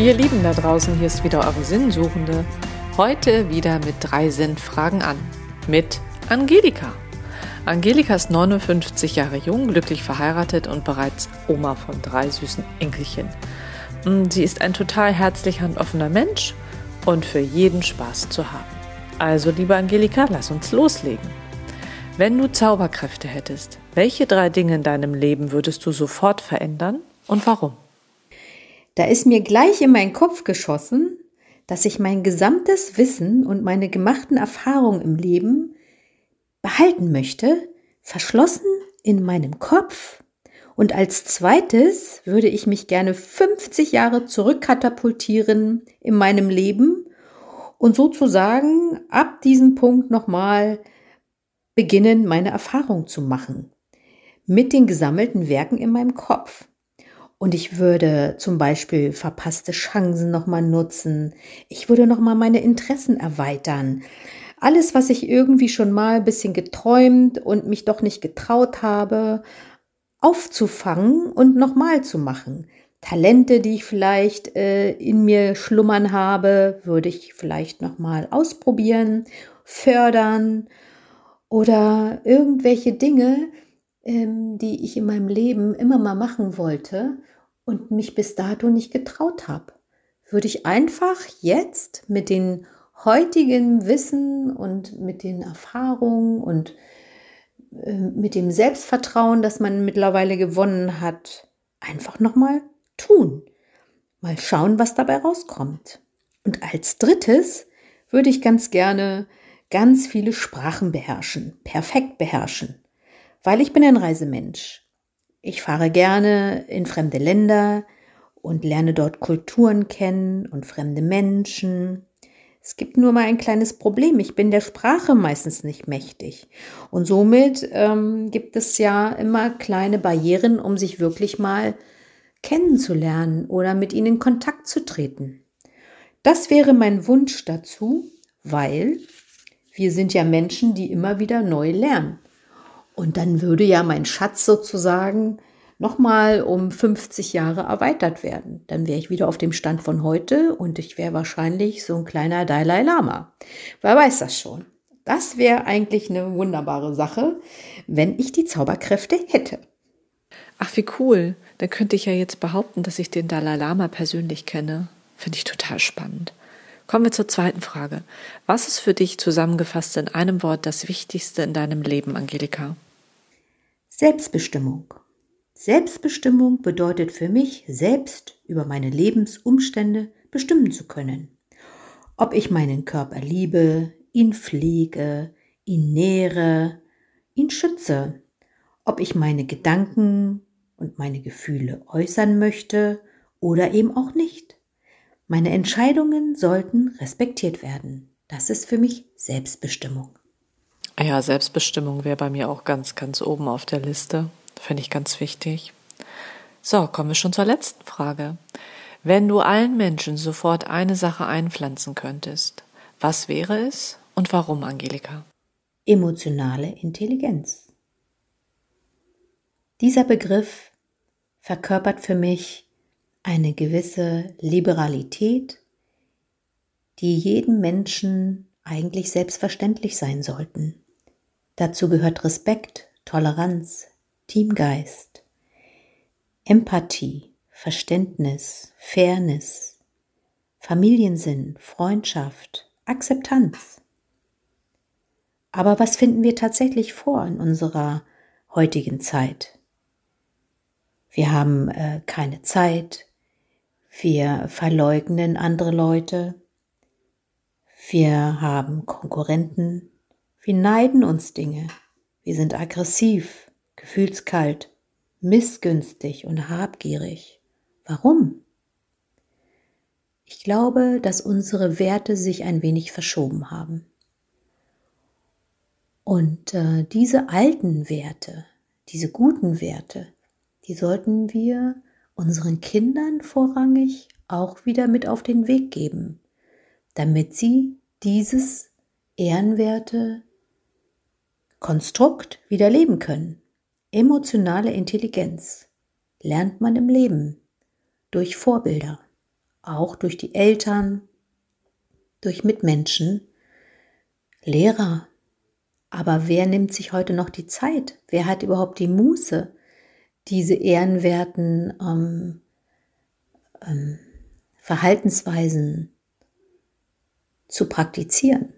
Ihr Lieben da draußen, hier ist wieder eure Sinnsuchende. Heute wieder mit drei Sinnfragen an. Mit Angelika. Angelika ist 59 Jahre jung, glücklich verheiratet und bereits Oma von drei süßen Enkelchen. Mm, sie ist ein total herzlicher und offener Mensch und für jeden Spaß zu haben. Also, liebe Angelika, lass uns loslegen. Wenn du Zauberkräfte hättest, welche drei Dinge in deinem Leben würdest du sofort verändern und warum? Da ist mir gleich in meinen Kopf geschossen, dass ich mein gesamtes Wissen und meine gemachten Erfahrungen im Leben behalten möchte, verschlossen in meinem Kopf. Und als zweites würde ich mich gerne 50 Jahre zurückkatapultieren in meinem Leben und sozusagen ab diesem Punkt nochmal beginnen, meine Erfahrung zu machen mit den gesammelten Werken in meinem Kopf. Und ich würde zum Beispiel verpasste Chancen nochmal nutzen. Ich würde nochmal meine Interessen erweitern. Alles, was ich irgendwie schon mal ein bisschen geträumt und mich doch nicht getraut habe, aufzufangen und nochmal zu machen. Talente, die ich vielleicht äh, in mir schlummern habe, würde ich vielleicht nochmal ausprobieren, fördern oder irgendwelche Dinge, ähm, die ich in meinem Leben immer mal machen wollte und mich bis dato nicht getraut habe. Würde ich einfach jetzt mit den heutigen Wissen und mit den Erfahrungen und äh, mit dem Selbstvertrauen, das man mittlerweile gewonnen hat, einfach nochmal tun. Mal schauen, was dabei rauskommt. Und als drittes würde ich ganz gerne ganz viele Sprachen beherrschen, perfekt beherrschen, weil ich bin ein Reisemensch. Ich fahre gerne in fremde Länder und lerne dort Kulturen kennen und fremde Menschen. Es gibt nur mal ein kleines Problem. Ich bin der Sprache meistens nicht mächtig. Und somit ähm, gibt es ja immer kleine Barrieren, um sich wirklich mal kennenzulernen oder mit ihnen in Kontakt zu treten. Das wäre mein Wunsch dazu, weil wir sind ja Menschen, die immer wieder neu lernen. Und dann würde ja mein Schatz sozusagen nochmal um 50 Jahre erweitert werden. Dann wäre ich wieder auf dem Stand von heute und ich wäre wahrscheinlich so ein kleiner Dalai Lama. Wer weiß das schon? Das wäre eigentlich eine wunderbare Sache, wenn ich die Zauberkräfte hätte. Ach, wie cool. Dann könnte ich ja jetzt behaupten, dass ich den Dalai Lama persönlich kenne. Finde ich total spannend. Kommen wir zur zweiten Frage. Was ist für dich zusammengefasst in einem Wort das Wichtigste in deinem Leben, Angelika? Selbstbestimmung. Selbstbestimmung bedeutet für mich, selbst über meine Lebensumstände bestimmen zu können. Ob ich meinen Körper liebe, ihn pflege, ihn nähere, ihn schütze, ob ich meine Gedanken und meine Gefühle äußern möchte oder eben auch nicht. Meine Entscheidungen sollten respektiert werden. Das ist für mich Selbstbestimmung. Ja, Selbstbestimmung wäre bei mir auch ganz, ganz oben auf der Liste. Finde ich ganz wichtig. So, kommen wir schon zur letzten Frage. Wenn du allen Menschen sofort eine Sache einpflanzen könntest, was wäre es und warum, Angelika? Emotionale Intelligenz. Dieser Begriff verkörpert für mich eine gewisse Liberalität, die jedem Menschen eigentlich selbstverständlich sein sollten. Dazu gehört Respekt, Toleranz, Teamgeist, Empathie, Verständnis, Fairness, Familiensinn, Freundschaft, Akzeptanz. Aber was finden wir tatsächlich vor in unserer heutigen Zeit? Wir haben äh, keine Zeit, wir verleugnen andere Leute, wir haben Konkurrenten, wir neiden uns Dinge, wir sind aggressiv, gefühlskalt, missgünstig und habgierig. Warum? Ich glaube, dass unsere Werte sich ein wenig verschoben haben. Und äh, diese alten Werte, diese guten Werte, die sollten wir unseren Kindern vorrangig auch wieder mit auf den Weg geben, damit sie dieses ehrenwerte Konstrukt wieder leben können. Emotionale Intelligenz lernt man im Leben durch Vorbilder, auch durch die Eltern, durch Mitmenschen, Lehrer. Aber wer nimmt sich heute noch die Zeit? Wer hat überhaupt die Muße, diese ehrenwerten ähm, ähm, Verhaltensweisen zu praktizieren?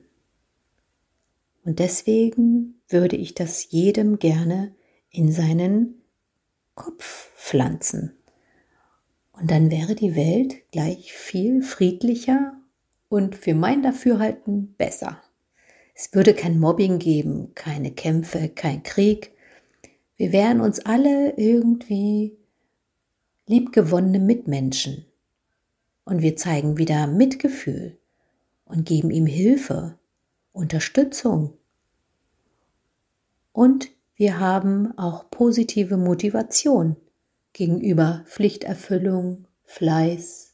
Und deswegen würde ich das jedem gerne in seinen Kopf pflanzen. Und dann wäre die Welt gleich viel friedlicher und für mein Dafürhalten besser. Es würde kein Mobbing geben, keine Kämpfe, kein Krieg. Wir wären uns alle irgendwie liebgewonnene Mitmenschen. Und wir zeigen wieder Mitgefühl und geben ihm Hilfe, Unterstützung. Und wir haben auch positive Motivation gegenüber Pflichterfüllung, Fleiß,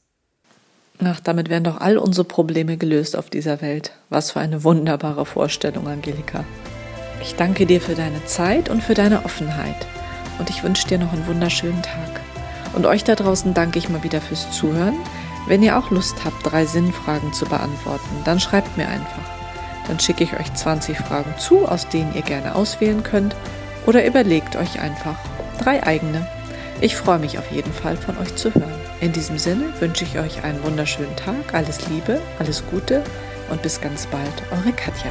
Ach, damit wären doch all unsere Probleme gelöst auf dieser Welt. Was für eine wunderbare Vorstellung, Angelika. Ich danke dir für deine Zeit und für deine Offenheit. Und ich wünsche dir noch einen wunderschönen Tag. Und euch da draußen danke ich mal wieder fürs Zuhören. Wenn ihr auch Lust habt, drei Sinnfragen zu beantworten, dann schreibt mir einfach. Dann schicke ich euch 20 Fragen zu, aus denen ihr gerne auswählen könnt. Oder überlegt euch einfach drei eigene. Ich freue mich auf jeden Fall von euch zu hören. In diesem Sinne wünsche ich euch einen wunderschönen Tag, alles Liebe, alles Gute und bis ganz bald, eure Katja.